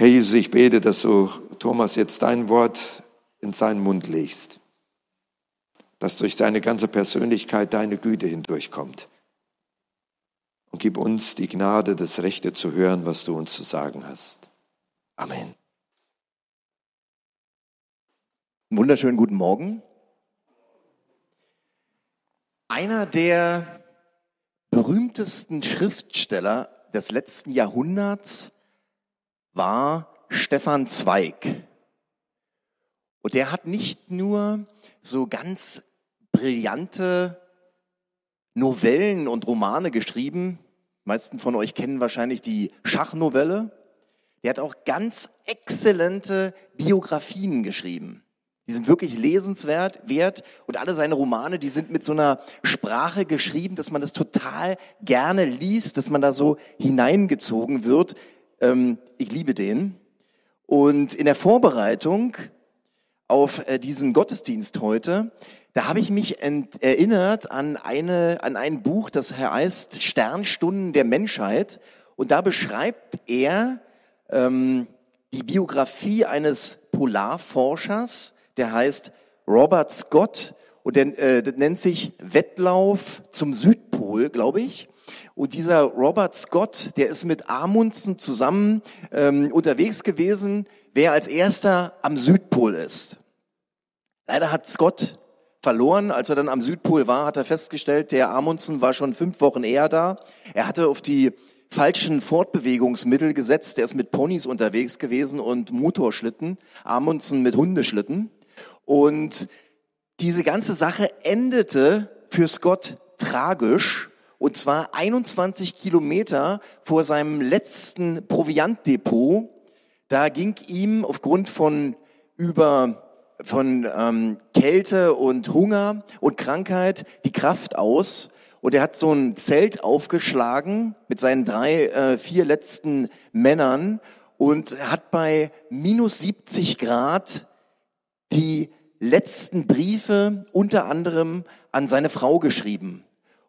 Herr Jesus, ich bete, dass du Thomas jetzt dein Wort in seinen Mund legst, dass durch seine ganze Persönlichkeit deine Güte hindurchkommt. Und gib uns die Gnade, das Rechte zu hören, was du uns zu sagen hast. Amen. Wunderschönen guten Morgen. Einer der berühmtesten Schriftsteller des letzten Jahrhunderts war Stefan Zweig. Und der hat nicht nur so ganz brillante Novellen und Romane geschrieben. Die meisten von euch kennen wahrscheinlich die Schachnovelle. Der hat auch ganz exzellente Biografien geschrieben. Die sind wirklich lesenswert, wert und alle seine Romane, die sind mit so einer Sprache geschrieben, dass man das total gerne liest, dass man da so hineingezogen wird. Ähm, ich liebe den. Und in der Vorbereitung auf äh, diesen Gottesdienst heute, da habe ich mich erinnert an eine an ein Buch, das heißt Sternstunden der Menschheit, und da beschreibt er ähm, die Biografie eines Polarforschers, der heißt Robert Scott und der, äh, nennt sich Wettlauf zum Südpol, glaube ich. Und dieser Robert Scott, der ist mit Amundsen zusammen ähm, unterwegs gewesen, wer als erster am Südpol ist. Leider hat Scott verloren. Als er dann am Südpol war, hat er festgestellt, der Amundsen war schon fünf Wochen eher da. Er hatte auf die falschen Fortbewegungsmittel gesetzt. Er ist mit Ponys unterwegs gewesen und Motorschlitten. Amundsen mit Hundeschlitten. Und diese ganze Sache endete für Scott tragisch. Und zwar 21 Kilometer vor seinem letzten Proviantdepot. Da ging ihm aufgrund von über von ähm, Kälte und Hunger und Krankheit die Kraft aus. Und er hat so ein Zelt aufgeschlagen mit seinen drei, äh, vier letzten Männern und hat bei minus 70 Grad die letzten Briefe unter anderem an seine Frau geschrieben.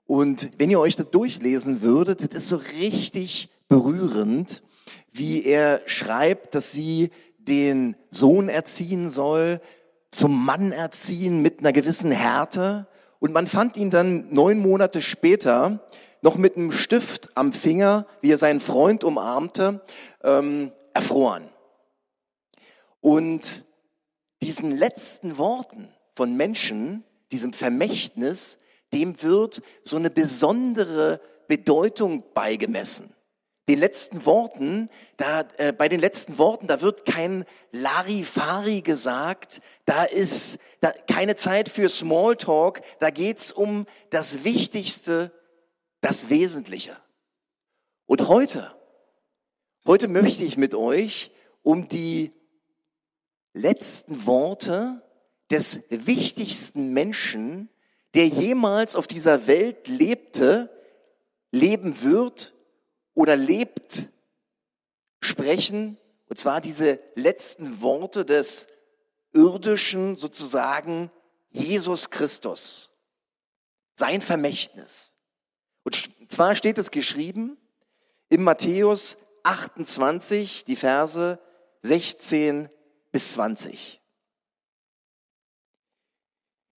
Und wenn ihr euch das durchlesen würdet, das ist so richtig berührend, wie er schreibt, dass sie den Sohn erziehen soll, zum Mann erziehen mit einer gewissen Härte. Und man fand ihn dann neun Monate später noch mit einem Stift am Finger, wie er seinen Freund umarmte, ähm, erfroren. Und diesen letzten Worten von Menschen, diesem Vermächtnis, dem wird so eine besondere Bedeutung beigemessen. Den letzten Worten, da, äh, bei den letzten Worten, da wird kein Larifari gesagt, da ist da, keine Zeit für Smalltalk, da geht's um das Wichtigste, das Wesentliche. Und heute, heute möchte ich mit euch um die letzten Worte des wichtigsten Menschen, der jemals auf dieser Welt lebte, leben wird oder lebt, sprechen. Und zwar diese letzten Worte des irdischen sozusagen Jesus Christus. Sein Vermächtnis. Und zwar steht es geschrieben im Matthäus 28, die Verse 16 bis 20.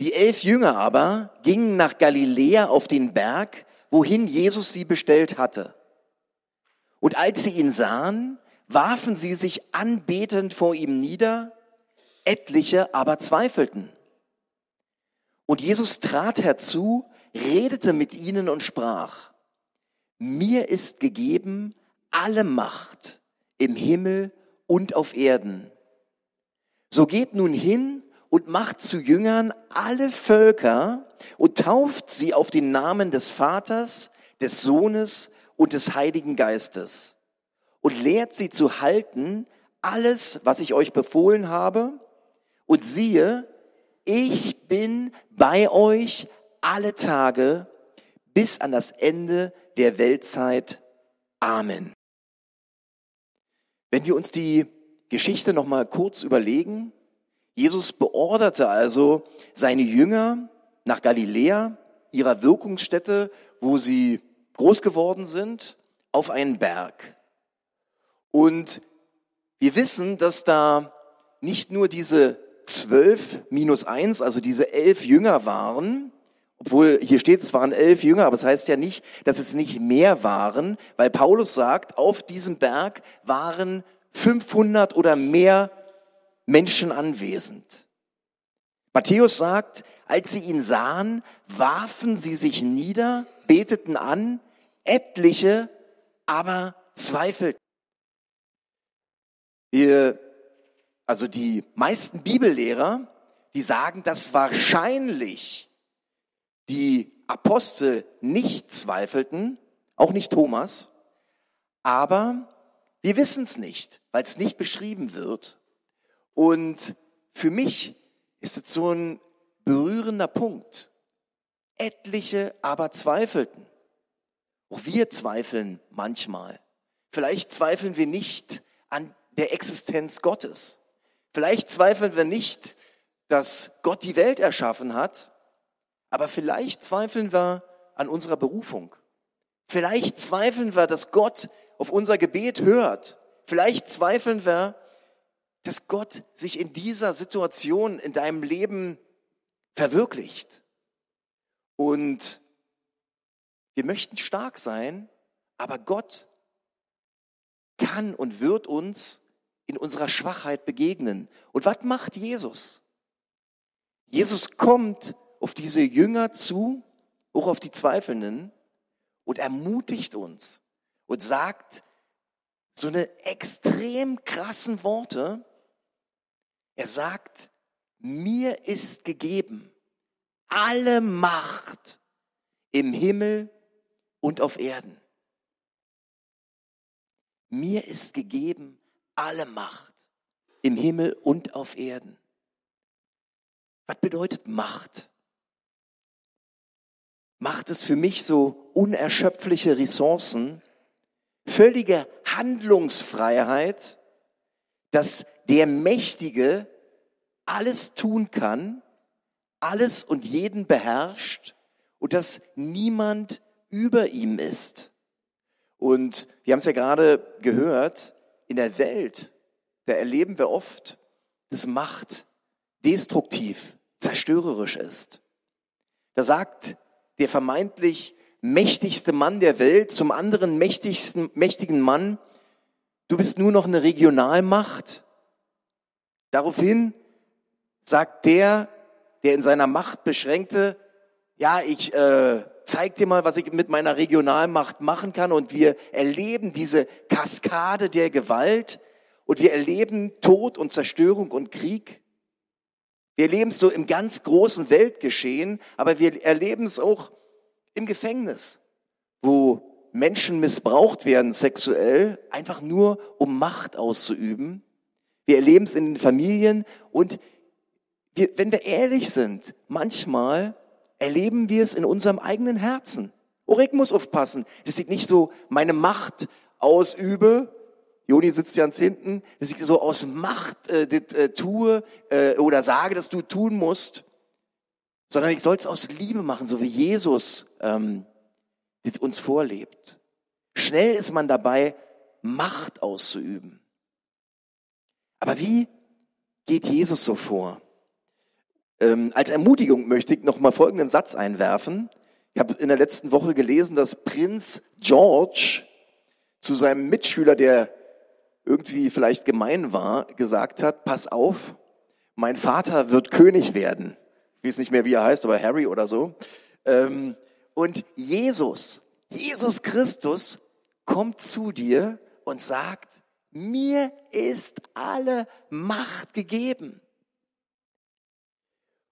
Die elf Jünger aber gingen nach Galiläa auf den Berg, wohin Jesus sie bestellt hatte. Und als sie ihn sahen, warfen sie sich anbetend vor ihm nieder, etliche aber zweifelten. Und Jesus trat herzu, redete mit ihnen und sprach, mir ist gegeben alle Macht im Himmel und auf Erden. So geht nun hin und macht zu Jüngern alle Völker und tauft sie auf den Namen des Vaters, des Sohnes und des Heiligen Geistes und lehrt sie zu halten alles, was ich euch befohlen habe. Und siehe, ich bin bei euch alle Tage bis an das Ende der Weltzeit. Amen. Wenn wir uns die Geschichte noch mal kurz überlegen. Jesus beorderte also seine Jünger nach Galiläa, ihrer Wirkungsstätte, wo sie groß geworden sind, auf einen Berg. Und Wir wissen, dass da nicht nur diese zwölf minus eins, also diese elf Jünger waren, obwohl hier steht, es waren elf Jünger, aber es das heißt ja nicht, dass es nicht mehr waren, weil Paulus sagt, auf diesem Berg waren 500 oder mehr Menschen anwesend. Matthäus sagt, als sie ihn sahen, warfen sie sich nieder, beteten an, etliche aber zweifelten. Wir, also die meisten Bibellehrer, die sagen, dass wahrscheinlich die Apostel nicht zweifelten, auch nicht Thomas, aber wir wissen es nicht, weil es nicht beschrieben wird. Und für mich ist es so ein berührender Punkt. Etliche aber zweifelten. Auch wir zweifeln manchmal. Vielleicht zweifeln wir nicht an der Existenz Gottes. Vielleicht zweifeln wir nicht, dass Gott die Welt erschaffen hat, aber vielleicht zweifeln wir an unserer Berufung. Vielleicht zweifeln wir, dass Gott auf unser Gebet hört. Vielleicht zweifeln wir, dass Gott sich in dieser Situation in deinem Leben verwirklicht. Und wir möchten stark sein, aber Gott kann und wird uns in unserer Schwachheit begegnen. Und was macht Jesus? Jesus kommt auf diese Jünger zu, auch auf die Zweifelnden, und ermutigt uns und sagt so eine extrem krassen Worte. Er sagt, mir ist gegeben alle Macht im Himmel und auf Erden. Mir ist gegeben alle Macht im Himmel und auf Erden. Was bedeutet Macht? Macht es für mich so unerschöpfliche Ressourcen, völlige Handlungsfreiheit, dass der Mächtige alles tun kann, alles und jeden beherrscht und dass niemand über ihm ist. Und wir haben es ja gerade gehört, in der Welt, da erleben wir oft, dass Macht destruktiv, zerstörerisch ist. Da sagt der vermeintlich mächtigste Mann der Welt zum anderen mächtigsten, mächtigen Mann, du bist nur noch eine Regionalmacht. Daraufhin sagt der, der in seiner Macht beschränkte, ja, ich äh, zeig dir mal, was ich mit meiner Regionalmacht machen kann. Und wir erleben diese Kaskade der Gewalt und wir erleben Tod und Zerstörung und Krieg. Wir erleben es so im ganz großen Weltgeschehen, aber wir erleben es auch im Gefängnis, wo Menschen missbraucht werden sexuell, einfach nur um Macht auszuüben. Wir erleben es in den Familien und wir, wenn wir ehrlich sind, manchmal erleben wir es in unserem eigenen Herzen. Auch ich muss aufpassen, dass ich nicht so meine Macht ausübe. Joni sitzt ganz hinten, dass ich so aus Macht äh, das, äh, tue äh, oder sage, dass du tun musst, sondern ich soll es aus Liebe machen, so wie Jesus ähm, das uns vorlebt. Schnell ist man dabei, Macht auszuüben. Aber wie geht Jesus so vor? Ähm, als Ermutigung möchte ich noch mal folgenden Satz einwerfen. Ich habe in der letzten Woche gelesen, dass Prinz George zu seinem Mitschüler, der irgendwie vielleicht gemein war, gesagt hat, pass auf, mein Vater wird König werden. Ich weiß nicht mehr, wie er heißt, aber Harry oder so. Ähm, und Jesus, Jesus Christus kommt zu dir und sagt, mir ist alle Macht gegeben.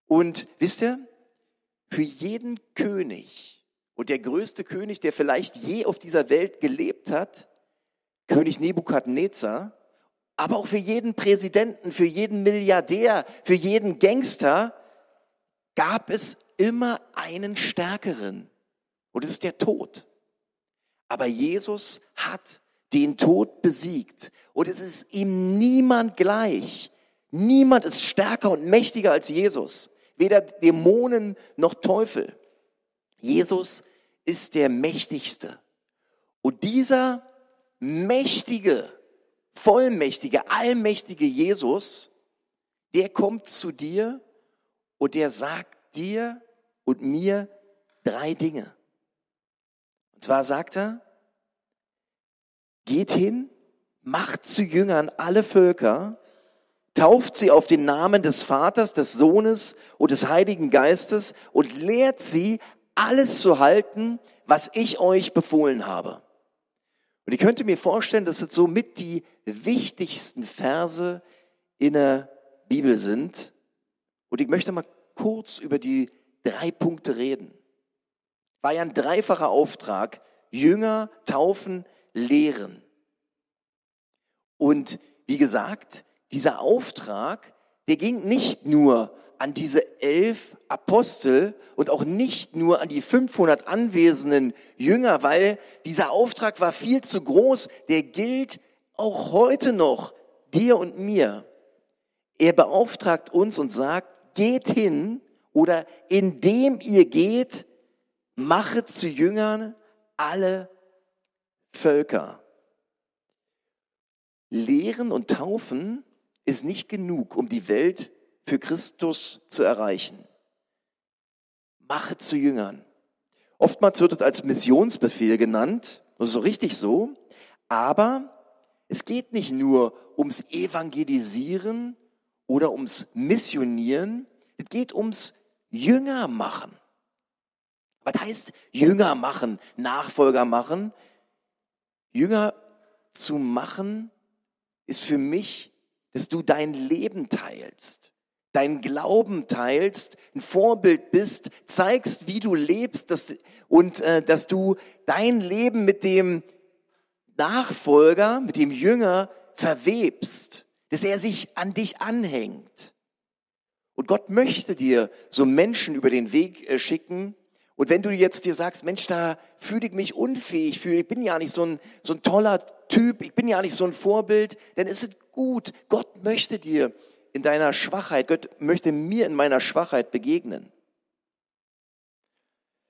Und wisst ihr, für jeden König und der größte König, der vielleicht je auf dieser Welt gelebt hat, König Nebukadnezar, aber auch für jeden Präsidenten, für jeden Milliardär, für jeden Gangster gab es immer einen stärkeren. Und es ist der Tod. Aber Jesus hat den Tod besiegt. Und es ist ihm niemand gleich. Niemand ist stärker und mächtiger als Jesus weder Dämonen noch Teufel. Jesus ist der Mächtigste. Und dieser Mächtige vollmächtige, allmächtige Jesus, der kommt zu dir und der sagt dir und mir drei Dinge. Und zwar sagt er, geht hin, macht zu Jüngern alle Völker, tauft sie auf den Namen des Vaters, des Sohnes und des Heiligen Geistes und lehrt sie, alles zu halten, was ich euch befohlen habe. Und ich könnte mir vorstellen, dass es so mit die wichtigsten Verse in der Bibel sind. Und ich möchte mal kurz über die drei Punkte reden. War ja ein dreifacher Auftrag. Jünger, taufen, lehren. Und wie gesagt, dieser Auftrag, der ging nicht nur an diese elf Apostel und auch nicht nur an die 500 anwesenden Jünger, weil dieser Auftrag war viel zu groß. Der gilt auch heute noch dir und mir. Er beauftragt uns und sagt, geht hin oder indem ihr geht, machet zu Jüngern alle Völker. Lehren und Taufen ist nicht genug, um die Welt für Christus zu erreichen. Mache zu Jüngern. Oftmals wird es als Missionsbefehl genannt, ist so richtig so, aber es geht nicht nur ums Evangelisieren oder ums Missionieren, es geht ums Jünger machen. Was heißt Jünger machen, Nachfolger machen? Jünger zu machen ist für mich, dass du dein Leben teilst, dein Glauben teilst, ein Vorbild bist, zeigst, wie du lebst dass, und äh, dass du dein Leben mit dem Nachfolger, mit dem Jünger verwebst, dass er sich an dich anhängt. Und Gott möchte dir so Menschen über den Weg äh, schicken. Und wenn du jetzt dir sagst, Mensch, da fühle ich mich unfähig, ich bin ja nicht so ein, so ein toller Typ, ich bin ja nicht so ein Vorbild, dann ist es gut. Gott möchte dir in deiner Schwachheit, Gott möchte mir in meiner Schwachheit begegnen.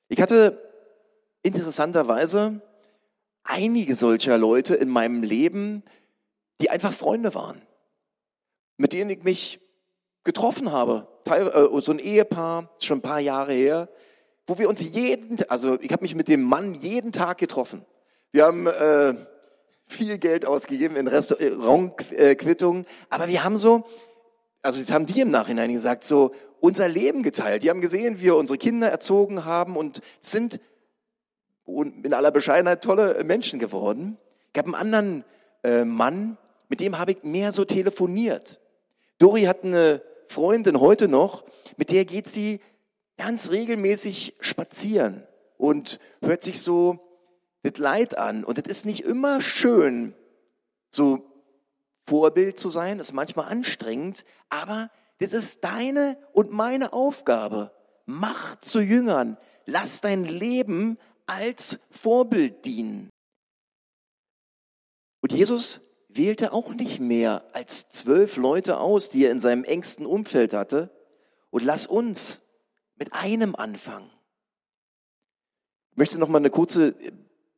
Ich hatte interessanterweise einige solcher Leute in meinem Leben, die einfach Freunde waren, mit denen ich mich getroffen habe. Äh, so ein Ehepaar, schon ein paar Jahre her, wo wir uns jeden, also ich habe mich mit dem Mann jeden Tag getroffen. Wir haben äh, viel Geld ausgegeben in Restaurantquittungen, aber wir haben so, also das haben die im Nachhinein gesagt, so unser Leben geteilt. Die haben gesehen, wie wir unsere Kinder erzogen haben und sind in aller Bescheidenheit tolle Menschen geworden. Ich habe einen anderen äh, Mann, mit dem habe ich mehr so telefoniert. Dori hat eine Freundin heute noch, mit der geht sie ganz regelmäßig spazieren und hört sich so das Leid an. Und es ist nicht immer schön, so Vorbild zu sein, das ist manchmal anstrengend, aber das ist deine und meine Aufgabe. Mach zu Jüngern. Lass dein Leben als Vorbild dienen. Und Jesus wählte auch nicht mehr als zwölf Leute aus, die er in seinem engsten Umfeld hatte. Und lass uns mit einem anfangen. Ich möchte noch mal eine kurze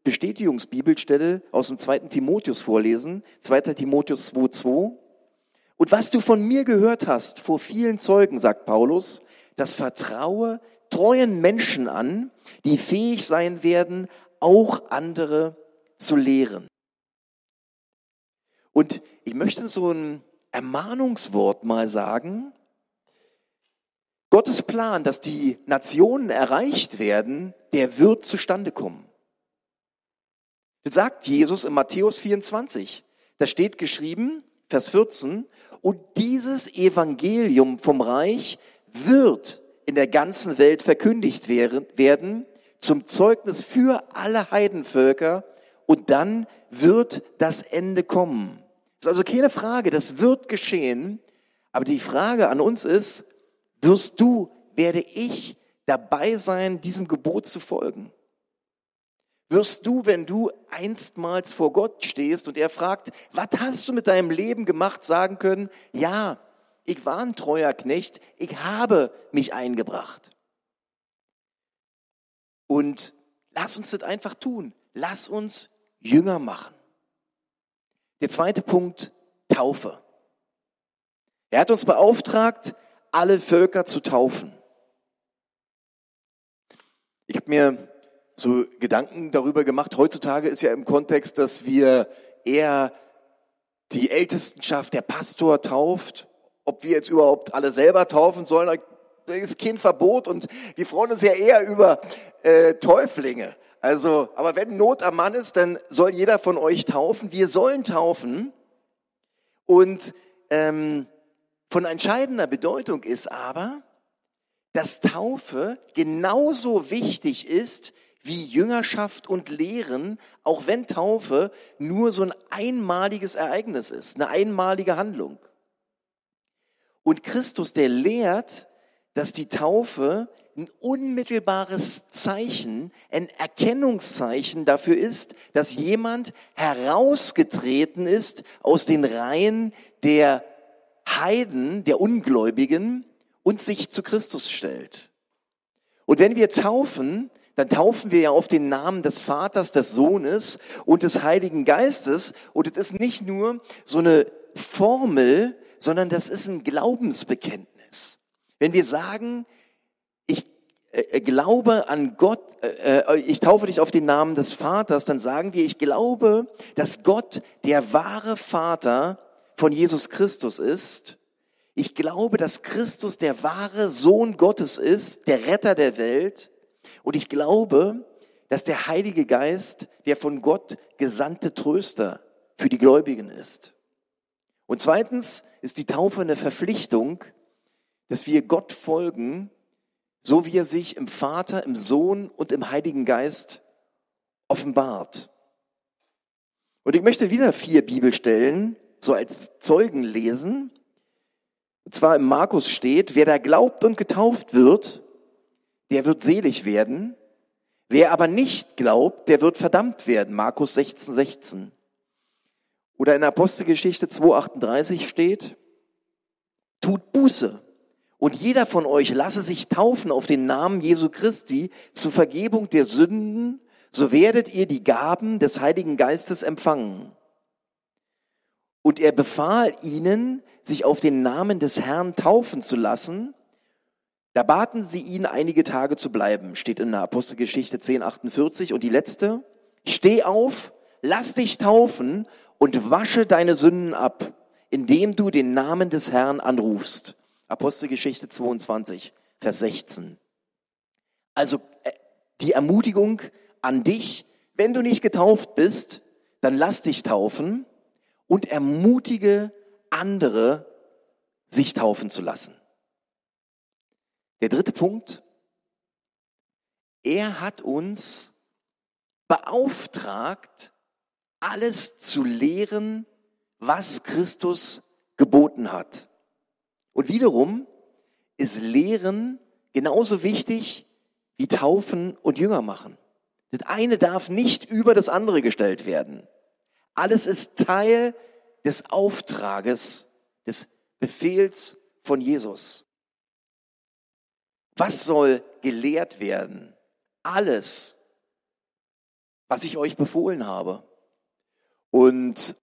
Bestätigungsbibelstelle aus dem zweiten Timotheus vorlesen, 2. Timotheus 2,2. Und was du von mir gehört hast vor vielen Zeugen, sagt Paulus, das vertraue treuen Menschen an, die fähig sein werden, auch andere zu lehren. Und ich möchte so ein Ermahnungswort mal sagen. Gottes Plan, dass die Nationen erreicht werden, der wird zustande kommen. Das sagt Jesus in Matthäus 24. Da steht geschrieben, Vers 14, und dieses Evangelium vom Reich wird in der ganzen Welt verkündigt werden zum Zeugnis für alle Heidenvölker und dann wird das Ende kommen. Das ist also keine Frage, das wird geschehen. Aber die Frage an uns ist, wirst du, werde ich dabei sein, diesem Gebot zu folgen? wirst du, wenn du einstmals vor Gott stehst und er fragt, was hast du mit deinem Leben gemacht, sagen können, ja, ich war ein treuer Knecht, ich habe mich eingebracht. Und lass uns das einfach tun. Lass uns Jünger machen. Der zweite Punkt, Taufe. Er hat uns beauftragt, alle Völker zu taufen. Ich habe mir so Gedanken darüber gemacht. Heutzutage ist ja im Kontext, dass wir eher die Ältestenschaft, der Pastor tauft. Ob wir jetzt überhaupt alle selber taufen sollen, das ist kein Verbot und wir freuen uns ja eher über äh, Täuflinge. Also, aber wenn Not am Mann ist, dann soll jeder von euch taufen. Wir sollen taufen. Und ähm, von entscheidender Bedeutung ist aber, dass Taufe genauso wichtig ist wie Jüngerschaft und Lehren, auch wenn Taufe nur so ein einmaliges Ereignis ist, eine einmalige Handlung. Und Christus, der lehrt, dass die Taufe ein unmittelbares Zeichen, ein Erkennungszeichen dafür ist, dass jemand herausgetreten ist aus den Reihen der Heiden, der Ungläubigen und sich zu Christus stellt. Und wenn wir taufen, dann taufen wir ja auf den Namen des Vaters, des Sohnes und des Heiligen Geistes. Und es ist nicht nur so eine Formel, sondern das ist ein Glaubensbekenntnis. Wenn wir sagen, ich äh, glaube an Gott, äh, äh, ich taufe dich auf den Namen des Vaters, dann sagen wir, ich glaube, dass Gott der wahre Vater von Jesus Christus ist. Ich glaube, dass Christus der wahre Sohn Gottes ist, der Retter der Welt. Und ich glaube, dass der Heilige Geist der von Gott gesandte Tröster für die Gläubigen ist. Und zweitens ist die Taufe eine Verpflichtung, dass wir Gott folgen, so wie er sich im Vater, im Sohn und im Heiligen Geist offenbart. Und ich möchte wieder vier Bibelstellen so als Zeugen lesen. Und zwar im Markus steht, wer da glaubt und getauft wird, der wird selig werden. Wer aber nicht glaubt, der wird verdammt werden. Markus 16, 16. Oder in Apostelgeschichte 2,38 steht, tut Buße und jeder von euch lasse sich taufen auf den Namen Jesu Christi zur Vergebung der Sünden, so werdet ihr die Gaben des Heiligen Geistes empfangen. Und er befahl ihnen, sich auf den Namen des Herrn taufen zu lassen. Da baten sie ihn, einige Tage zu bleiben, steht in der Apostelgeschichte 1048. Und die letzte, steh auf, lass dich taufen und wasche deine Sünden ab, indem du den Namen des Herrn anrufst. Apostelgeschichte 22, Vers 16. Also äh, die Ermutigung an dich, wenn du nicht getauft bist, dann lass dich taufen und ermutige andere, sich taufen zu lassen. Der dritte Punkt, er hat uns beauftragt, alles zu lehren, was Christus geboten hat. Und wiederum ist Lehren genauso wichtig wie Taufen und Jünger machen. Das eine darf nicht über das andere gestellt werden. Alles ist Teil des Auftrages, des Befehls von Jesus. Was soll gelehrt werden? Alles, was ich euch befohlen habe. Und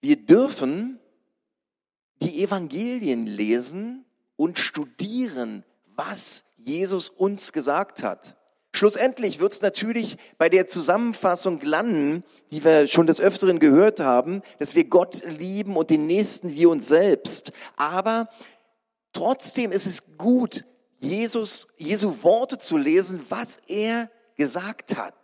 wir dürfen die Evangelien lesen und studieren, was Jesus uns gesagt hat. Schlussendlich wird es natürlich bei der Zusammenfassung landen, die wir schon des Öfteren gehört haben, dass wir Gott lieben und den Nächsten wie uns selbst. Aber trotzdem ist es gut, Jesus, Jesu Worte zu lesen, was er gesagt hat.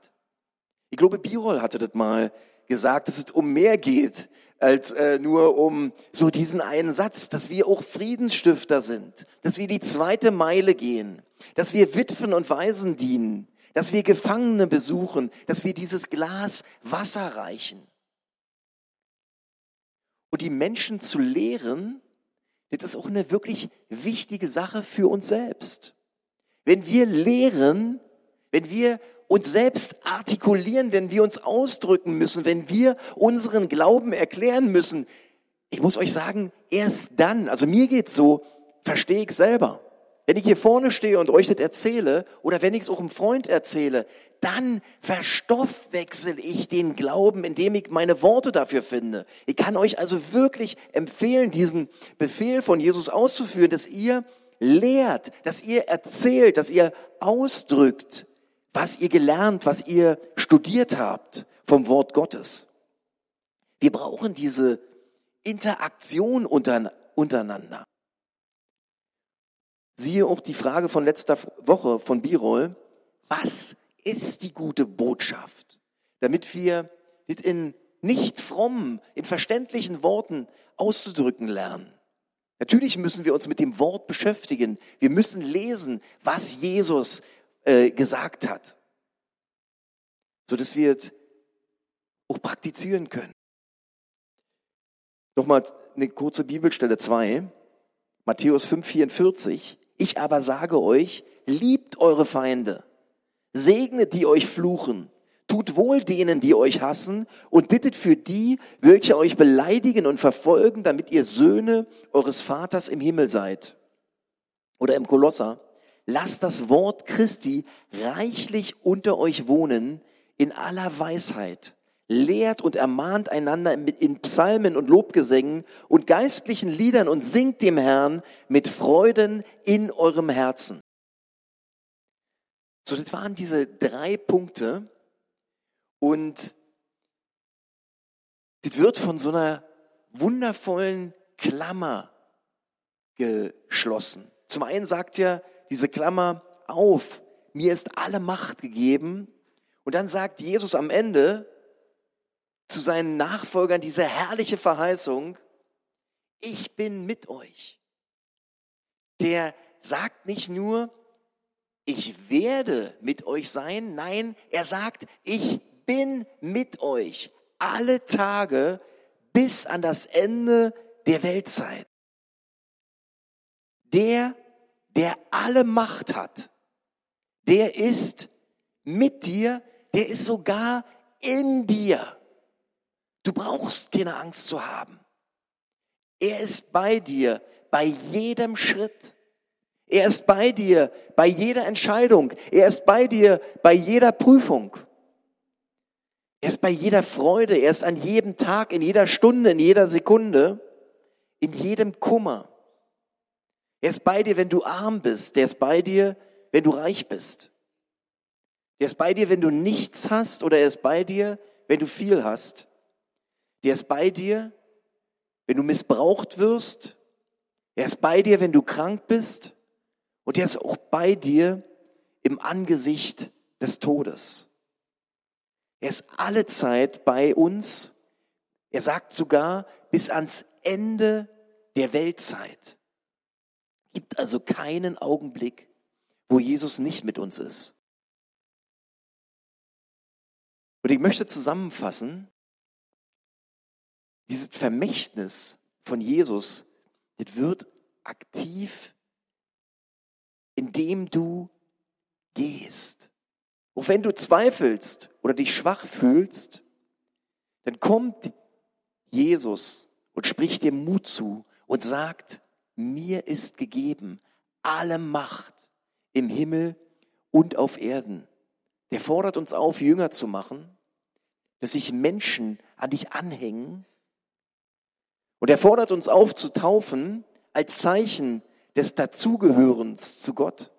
Ich glaube, Birol hatte das mal gesagt, dass es um mehr geht als äh, nur um so diesen einen Satz, dass wir auch Friedensstifter sind, dass wir die zweite Meile gehen, dass wir Witwen und Waisen dienen, dass wir Gefangene besuchen, dass wir dieses Glas Wasser reichen. Und die Menschen zu lehren, das ist auch eine wirklich wichtige Sache für uns selbst. Wenn wir lehren, wenn wir uns selbst artikulieren, wenn wir uns ausdrücken müssen, wenn wir unseren Glauben erklären müssen. Ich muss euch sagen, erst dann, also mir geht's so, verstehe ich selber. Wenn ich hier vorne stehe und euch das erzähle oder wenn ich es auch einem Freund erzähle, dann verstoffwechsel ich den Glauben, indem ich meine Worte dafür finde. Ich kann euch also wirklich empfehlen, diesen Befehl von Jesus auszuführen, dass ihr lehrt, dass ihr erzählt, dass ihr ausdrückt, was ihr gelernt, was ihr studiert habt vom Wort Gottes. Wir brauchen diese Interaktion untereinander. Siehe auch die Frage von letzter Woche von Birol. Was ist die gute Botschaft? Damit wir in nicht frommen, in verständlichen Worten auszudrücken lernen. Natürlich müssen wir uns mit dem Wort beschäftigen. Wir müssen lesen, was Jesus äh, gesagt hat, so dass wir auch praktizieren können. Nochmal eine kurze Bibelstelle 2, Matthäus 5, 44. Ich aber sage euch, liebt eure Feinde, segnet die euch fluchen, tut wohl denen, die euch hassen und bittet für die, welche euch beleidigen und verfolgen, damit ihr Söhne eures Vaters im Himmel seid. Oder im Kolosser, lasst das Wort Christi reichlich unter euch wohnen in aller Weisheit lehrt und ermahnt einander in Psalmen und Lobgesängen und geistlichen Liedern und singt dem Herrn mit Freuden in eurem Herzen. So, das waren diese drei Punkte und das wird von so einer wundervollen Klammer geschlossen. Zum einen sagt ja diese Klammer auf, mir ist alle Macht gegeben. Und dann sagt Jesus am Ende, zu seinen Nachfolgern diese herrliche Verheißung, ich bin mit euch. Der sagt nicht nur, ich werde mit euch sein, nein, er sagt, ich bin mit euch alle Tage bis an das Ende der Weltzeit. Der, der alle Macht hat, der ist mit dir, der ist sogar in dir. Du brauchst keine Angst zu haben. Er ist bei dir bei jedem Schritt. Er ist bei dir bei jeder Entscheidung. Er ist bei dir bei jeder Prüfung. Er ist bei jeder Freude. Er ist an jedem Tag, in jeder Stunde, in jeder Sekunde, in jedem Kummer. Er ist bei dir, wenn du arm bist. Er ist bei dir, wenn du reich bist. Er ist bei dir, wenn du nichts hast, oder er ist bei dir, wenn du viel hast. Der ist bei dir, wenn du missbraucht wirst. Er ist bei dir, wenn du krank bist. Und er ist auch bei dir im Angesicht des Todes. Er ist alle Zeit bei uns. Er sagt sogar bis ans Ende der Weltzeit. Gibt also keinen Augenblick, wo Jesus nicht mit uns ist. Und ich möchte zusammenfassen, dieses Vermächtnis von Jesus, das wird aktiv, indem du gehst. Und wenn du zweifelst oder dich schwach fühlst, dann kommt Jesus und spricht dir Mut zu und sagt, mir ist gegeben alle Macht im Himmel und auf Erden. Der fordert uns auf, Jünger zu machen, dass sich Menschen an dich anhängen und er fordert uns auf zu taufen als Zeichen des Dazugehörens zu Gott.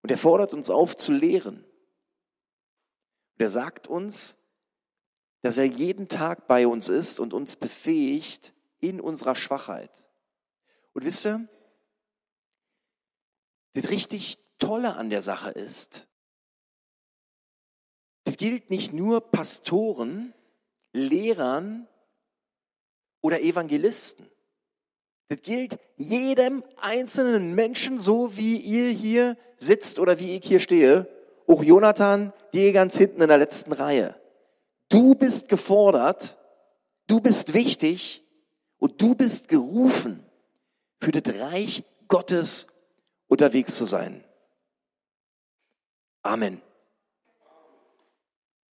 Und er fordert uns auf zu lehren. Und er sagt uns, dass er jeden Tag bei uns ist und uns befähigt in unserer Schwachheit. Und wisst ihr, das richtig Tolle an der Sache ist, das gilt nicht nur Pastoren, Lehrern oder Evangelisten. Das gilt jedem einzelnen Menschen, so wie ihr hier sitzt oder wie ich hier stehe. Auch Jonathan, die ganz hinten in der letzten Reihe. Du bist gefordert, du bist wichtig und du bist gerufen, für das Reich Gottes unterwegs zu sein. Amen.